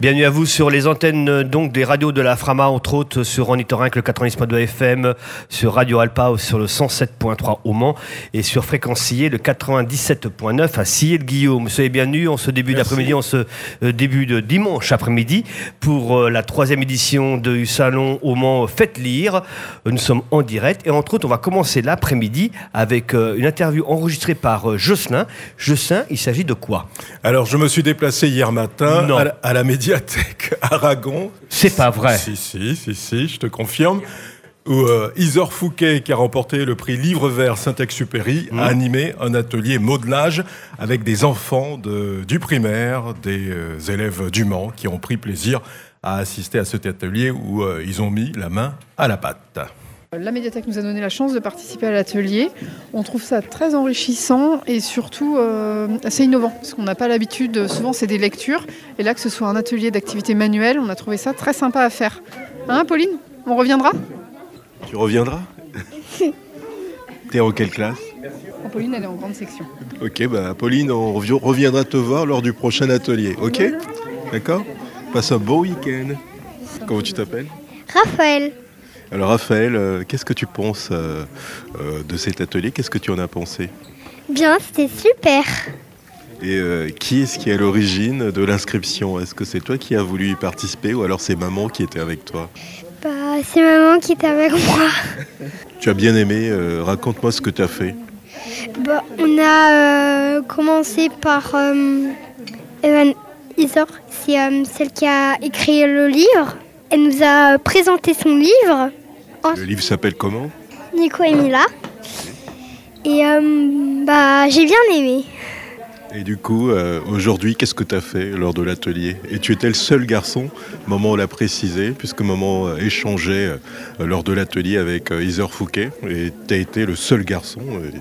Bienvenue à vous sur les antennes euh, donc des radios de la Frama, entre autres sur Ornithorynque le 90.2 FM, sur Radio Alpa sur le 107.3 au Mans et sur Fréquencier le 97.9 à Sillé-le-Guillaume. Soyez bienvenus en ce début d'après-midi, en ce euh, début de dimanche après-midi pour euh, la troisième édition du salon au Mans Faites Lire. Nous sommes en direct et entre autres on va commencer l'après-midi avec une interview enregistrée par Jocelyn. Jocelyn, il s'agit de quoi? Alors je me suis déplacé hier matin à la, à la médiathèque Aragon. C'est pas vrai. Si, si, si, si, je te confirme. Où euh, Isor Fouquet, qui a remporté le prix Livre Vert Saint-Exupéry, a mmh. animé un atelier modelage avec des enfants de, du primaire, des euh, élèves du Mans, qui ont pris plaisir à assister à cet atelier où euh, ils ont mis la main à la pâte. La médiathèque nous a donné la chance de participer à l'atelier. On trouve ça très enrichissant et surtout euh, assez innovant, parce qu'on n'a pas l'habitude, souvent c'est des lectures, et là que ce soit un atelier d'activité manuelle, on a trouvé ça très sympa à faire. Hein Pauline On reviendra? Tu reviendras? T'es en quelle classe? Pauline, elle est en grande section. Ok, bah Pauline, on reviendra te voir lors du prochain atelier, ok? D'accord? Passe un beau week-end. Comment tu t'appelles? Raphaël. Alors Raphaël, euh, qu'est-ce que tu penses euh, euh, de cet atelier? Qu'est-ce que tu en as pensé? Bien, c'était super. Et qui est-ce qui est à l'origine de l'inscription? Est-ce que c'est toi qui as voulu y participer ou alors c'est maman qui était avec toi? Bah, c'est maman qui était avec moi. tu as bien aimé, raconte-moi ce que tu as fait. Bah, on a commencé par Evan Isor, c'est celle qui a écrit le livre. Elle nous a présenté son livre. Le livre s'appelle comment Nico et Mila. Et euh, bah, j'ai bien aimé. Et du coup, euh, aujourd'hui, qu'est-ce que tu as fait lors de l'atelier? Et tu étais le seul garçon, maman l'a précisé, puisque maman euh, échangeait lors de l'atelier avec Isor Fouquet, et tu as été le seul garçon.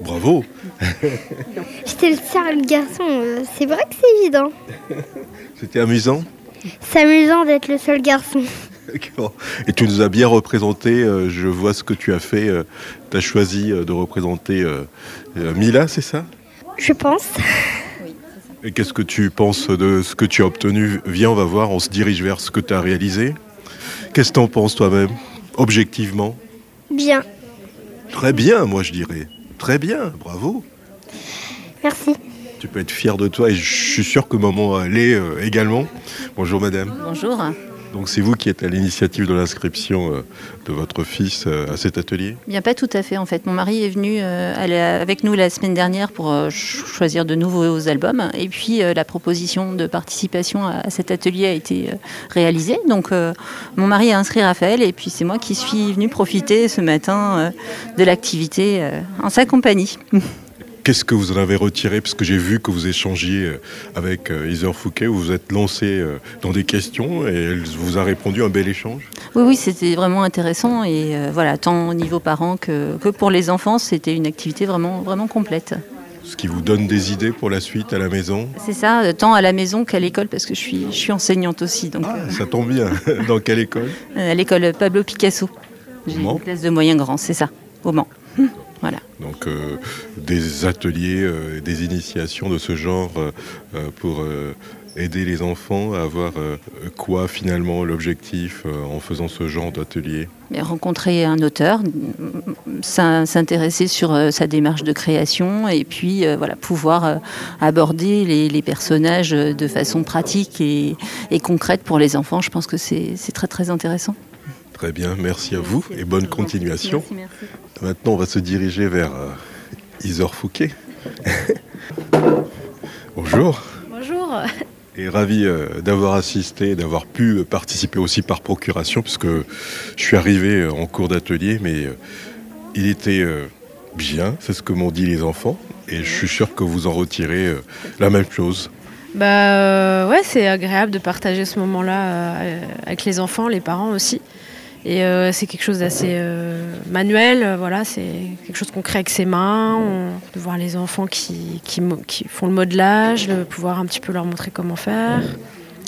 bravo J'étais le seul garçon, c'est vrai que c'est évident. C'était amusant? C'est amusant d'être le seul garçon. Et tu nous as bien représenté, euh, je vois ce que tu as fait. Euh, tu as choisi euh, de représenter Mila, c'est ça? Je pense. Et qu'est-ce que tu penses de ce que tu as obtenu? Viens, on va voir, on se dirige vers ce que tu as réalisé. Qu'est-ce que tu en penses toi-même, objectivement? Bien. Très bien, moi je dirais. Très bien, bravo. Merci. Tu peux être fier de toi et je suis sûr que maman l'est également. Bonjour madame. Bonjour. Donc c'est vous qui êtes à l'initiative de l'inscription euh, de votre fils euh, à cet atelier? Bien pas tout à fait en fait. Mon mari est venu euh, avec nous la semaine dernière pour choisir de nouveaux albums et puis la proposition de participation à, cet atelier a été réalisée. Donc mon mari a inscrit Raphaël et puis c'est moi qui suis venu profiter ce matin de l'activité en sa compagnie. Qu'est-ce que vous en avez retiré? Parce que j'ai vu que vous échangiez euh, avec euh, Isor Fouquet, vous vous êtes lancé euh, dans des questions et elle vous a répondu un bel échange. Oui, oui, c'était vraiment intéressant et voilà, tant au niveau parents que, que pour les enfants, c'était une activité vraiment, vraiment complète. Ce qui vous donne des idées pour la suite à la maison? C'est ça, tant à la maison qu'à l'école, parce que je suis, je suis enseignante aussi. Donc, ah, ça tombe bien. Dans quelle école? À l'école Pablo Picasso. J'ai une classe de moyen grand, c'est ça, au Mans. Voilà. Donc euh, des ateliers, euh, des initiations de ce genre euh, pour aider les enfants à avoir quoi finalement l'objectif en faisant ce genre d'atelier Rencontrer un auteur, s'intéresser sur sa démarche de création et puis voilà, pouvoir aborder les, personnages de façon pratique et, concrète pour les enfants. Je pense que c'est très très intéressant. Très bien, merci à vous et bonne continuation. Maintenant, on va se diriger vers euh, Isor Fouquet. Bonjour. Bonjour. Et ravi euh, d'avoir assisté, d'avoir pu participer aussi par procuration, puisque je suis arrivé en cours d'atelier, mais euh, il était bien, c'est ce que m'ont dit les enfants, et je suis sûr que vous en retirez la même chose. Bah ouais, c'est agréable de partager ce moment-là avec les enfants, les parents aussi. Et euh, c'est quelque chose d'assez euh, manuel, euh, voilà, c'est quelque chose qu'on crée avec ses mains, de voir les enfants qui, font le modelage, de pouvoir un petit peu leur montrer comment faire,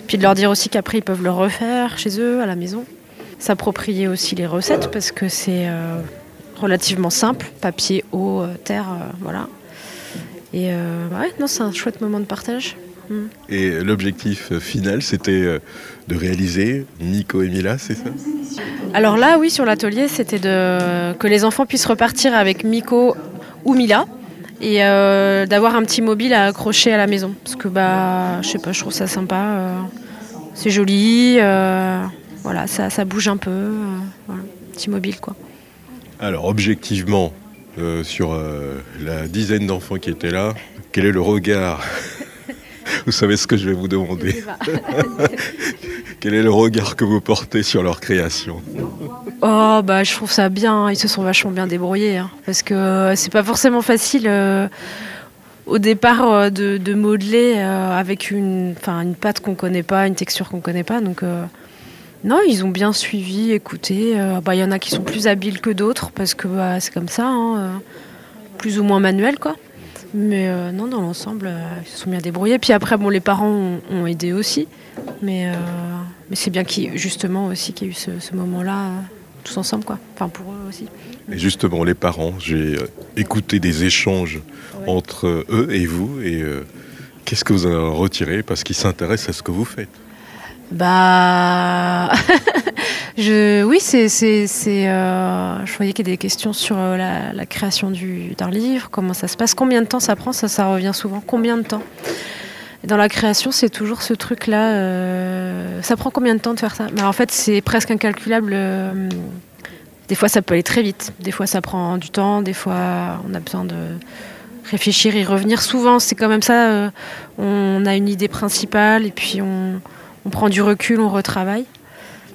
puis de leur dire aussi qu'après ils peuvent le refaire chez eux, à la maison. S'approprier aussi les recettes parce que c'est relativement simple, papier, eau, terre, voilà. Et ouais, non, c'est un chouette moment de partage. Mm. Et l'objectif final, c'était euh, de réaliser Nico et Mila, c'est ça? Alors là, oui, sur l'atelier, c'était de que les enfants puissent repartir avec Miko ou Mila et euh, d'avoir un petit mobile à accrocher à la maison. Parce que bah, je sais pas, je trouve ça sympa. euh, c'est joli, euh, voilà, ça, ça bouge un peu, euh, voilà, petit mobile quoi. Alors, objectivement, euh, sur euh, la dizaine d'enfants qui étaient là, quel est le regard Vous savez ce que je vais vous demander. Quel est le regard que vous portez sur leur création Oh bah je trouve ça bien, ils se sont vachement bien débrouillés hein, parce que euh, c'est pas forcément facile euh, au départ euh, de, de modeler euh, avec une, enfin, une pâte qu'on connaît pas, une texture qu'on connaît pas. Donc euh, non ils ont bien suivi, écouté. euh, bah, Il y en a qui sont plus habiles que d'autres parce que bah, c'est comme ça, hein, euh, plus ou moins manuel quoi. Mais euh, non dans l'ensemble euh, ils se sont bien débrouillés. Puis après bon les parents ont, ont aidé aussi, mais euh, mais c'est bien justement aussi qu'il y ait eu ce, ce moment-là. tous ensemble, quoi. Enfin, pour eux aussi. Et justement, les parents, j'ai écouté des échanges entre eux et vous, et qu'est-ce que vous en retirez? Parce qu'ils s'intéressent à ce que vous faites. Bah, je, oui, c'est, euh, je voyais qu'il y a des questions sur euh, la, création du, d'un livre, comment ça se passe, combien de temps ça prend, ça, ça revient souvent, combien de temps? Dans la création, c'est toujours ce truc-là. euh, ça prend combien de temps de faire ça? En fait, c'est presque incalculable. des fois, ça peut aller très vite. Des fois, ça prend du temps. Des fois, on a besoin de réfléchir, y revenir. Souvent, c'est quand même ça. on a une idée principale et puis on, on prend du recul, on retravaille.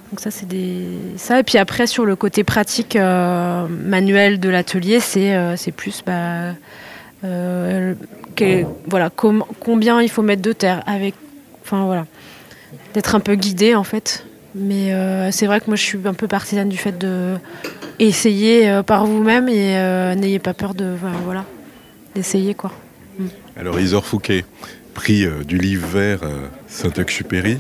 Donc ça, c'est des ça. Et puis après, sur le côté pratique euh, manuel de l'atelier, c'est euh, plus bah, euh, voilà com- combien il faut mettre de terre avec, enfin voilà, d'être un peu guidé en fait. Mais c'est vrai que moi, je suis un peu partisane du fait de essayer par vous-même et n'ayez pas peur de voilà d'essayer quoi. Alors, Isor Fouquet, prix du livre vert Saint-Exupéry,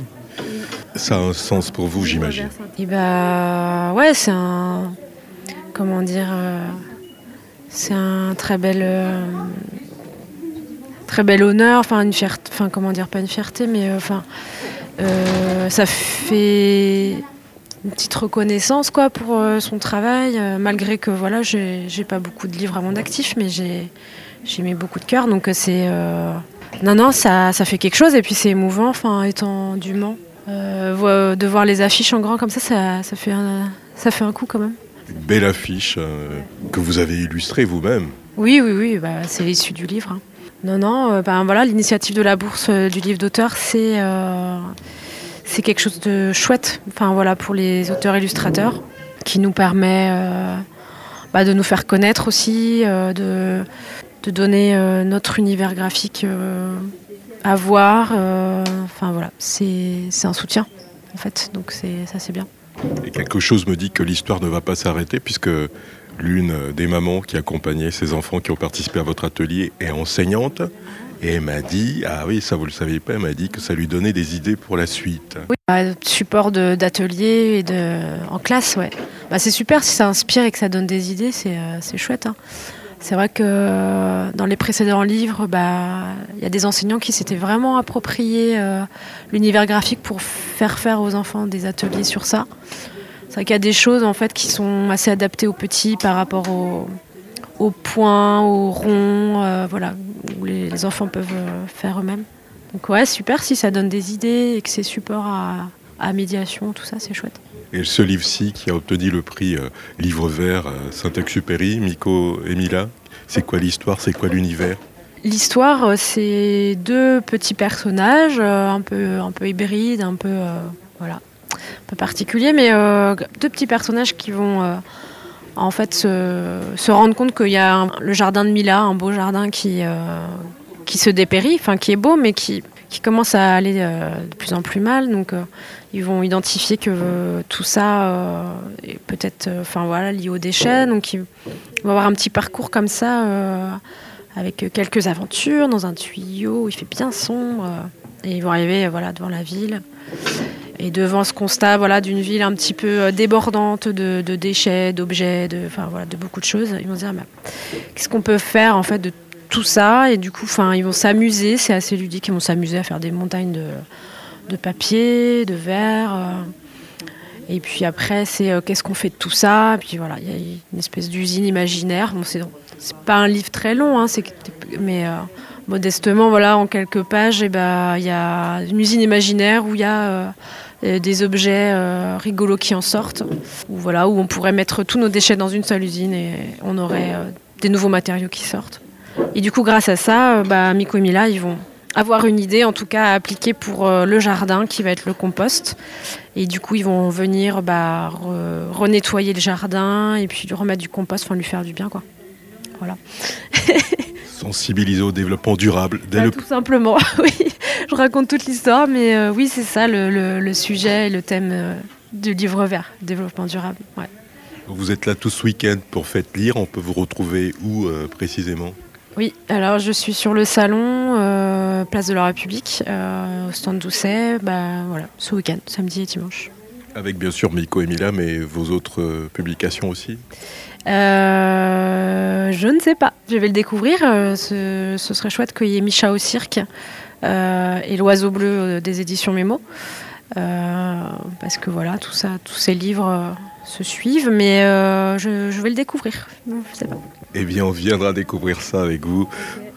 ça a un sens pour vous, j'imagine. Et bah ouais, c'est un comment dire, euh, c'est un très bel euh, très bel honneur, enfin une fierté, enfin comment dire, pas une fierté, mais euh, enfin ça fait une petite reconnaissance quoi pour son travail, malgré que voilà, j'ai pas beaucoup de livres à mon actif, mais j'ai j'ai mis beaucoup de cœur, donc c'est non non ça ça fait quelque chose et puis c'est émouvant, enfin étant du Mans. Euh, de voir les affiches en grand comme ça, ça, ça fait un, ça fait un coup quand même. Une belle affiche euh, que vous avez illustrée vous-même. Oui, oui, oui, bah, c'est issu du livre. hein. Non, non, euh, ben voilà, l'initiative de la bourse euh, du livre d'auteur, c'est c'est quelque chose de chouette. Enfin voilà, pour les auteurs-illustrateurs, qui nous permet bah, de nous faire connaître aussi, de, de donner notre univers graphique à voir. Enfin voilà, c'est un soutien en fait, donc ça c'est bien. Et quelque chose me dit que l'histoire ne va pas s'arrêter puisque l'une des mamans qui accompagnait ces enfants qui ont participé à votre atelier est enseignante. Et elle m'a dit, ah oui, ça vous le saviez pas, elle m'a dit que ça lui donnait des idées pour la suite. Oui, bah, support d'atelier et de en classe, ouais. Bah, c'est super si ça inspire et que ça donne des idées, c'est euh, chouette. hein. C'est vrai que euh, dans les précédents livres, bah, il y a des enseignants qui s'étaient vraiment appropriés euh, l'univers graphique pour faire faire aux enfants des ateliers sur ça. C'est vrai qu'il y a des choses en fait qui sont assez adaptées aux petits par rapport aux, points, aux ronds, euh, voilà, où les, les enfants peuvent euh, faire eux-mêmes. Donc ouais, super si ça donne des idées et que c'est support à, à médiation, tout ça, c'est chouette. Et ce livre-ci qui a obtenu le prix euh, Livre vert euh, Saint-Exupéry, Miko et Mila, c'est quoi l'histoire, c'est quoi l'univers? L'histoire, euh, c'est deux petits personnages, un peu, un peu hybrides, un peu, voilà, un peu particuliers, mais deux petits personnages qui vont en fait se, se rendre compte qu'il y a le jardin de Mila, un beau jardin qui, qui se dépérit, enfin qui est beau, mais qui, commence à aller euh, de plus en plus mal. Donc euh, ils vont identifier que euh, tout ça est peut-être, enfin voilà, lié aux déchets. Donc ils vont avoir un petit parcours comme ça. avec quelques aventures dans un tuyau où il fait bien sombre. Et ils vont arriver voilà, devant la ville. Et devant ce constat voilà, d'une ville un petit peu débordante de, déchets, d'objets, de, voilà, de beaucoup de choses, ils vont se dire bah, qu'est-ce qu'on peut faire en fait de tout ça et du coup, ils vont s'amuser. C'est assez ludique. Ils vont s'amuser à faire des montagnes de, de papier, de verre. euh. Et puis après, c'est euh, qu'est-ce qu'on fait de tout ça Et Puis voilà, il y a une espèce d'usine imaginaire. Bon, c'est, pas un livre très long, hein, mais euh, modestement, voilà, en quelques pages, ben, il y a une usine imaginaire où il y a des objets rigolos qui en sortent. Où, voilà, où on pourrait mettre tous nos déchets dans une seule usine et on aurait des nouveaux matériaux qui sortent. Et du coup, grâce à ça, euh, bah, Miko et Mila, ils vont avoir une idée, en tout cas à appliquer pour euh, le jardin qui va être le compost. Et du coup, ils vont venir bah, re- renettoyer le jardin et puis lui remettre du compost, enfin lui faire du bien. quoi. Voilà. Sensibiliser au développement durable dès Bah, le Tout simplement, oui. Je raconte toute l'histoire, mais euh, oui, c'est ça le, le- le sujet et le thème euh, du livre vert, développement durable. Ouais. Vous êtes là tout ce week-end pour Faites Lire. On peut vous retrouver où précisément? Oui, alors je suis sur le salon, euh, place de la République, euh, au stand Doucet, bah, voilà, ce week-end, samedi et dimanche. Avec bien sûr Miko et Mila, mais vos autres euh, publications aussi je ne sais pas, je vais le découvrir. ce, ce serait chouette qu'il y ait Micha au cirque et l'oiseau bleu des éditions Mémo. Parce que voilà, tout ça, tous ces livres se suivent, mais euh, je, je vais le découvrir. Je sais pas. Eh bien, on viendra découvrir ça avec vous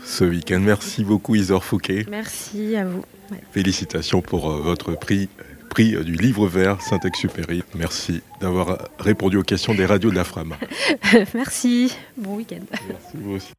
ce week-end. Merci beaucoup Isor Fouquet. Merci à vous. Félicitations pour euh, votre prix, prix euh, du livre vert Saint-Exupéry. Merci d'avoir répondu aux questions des radios de la Frama. Merci. Bon week-end. Merci vous aussi.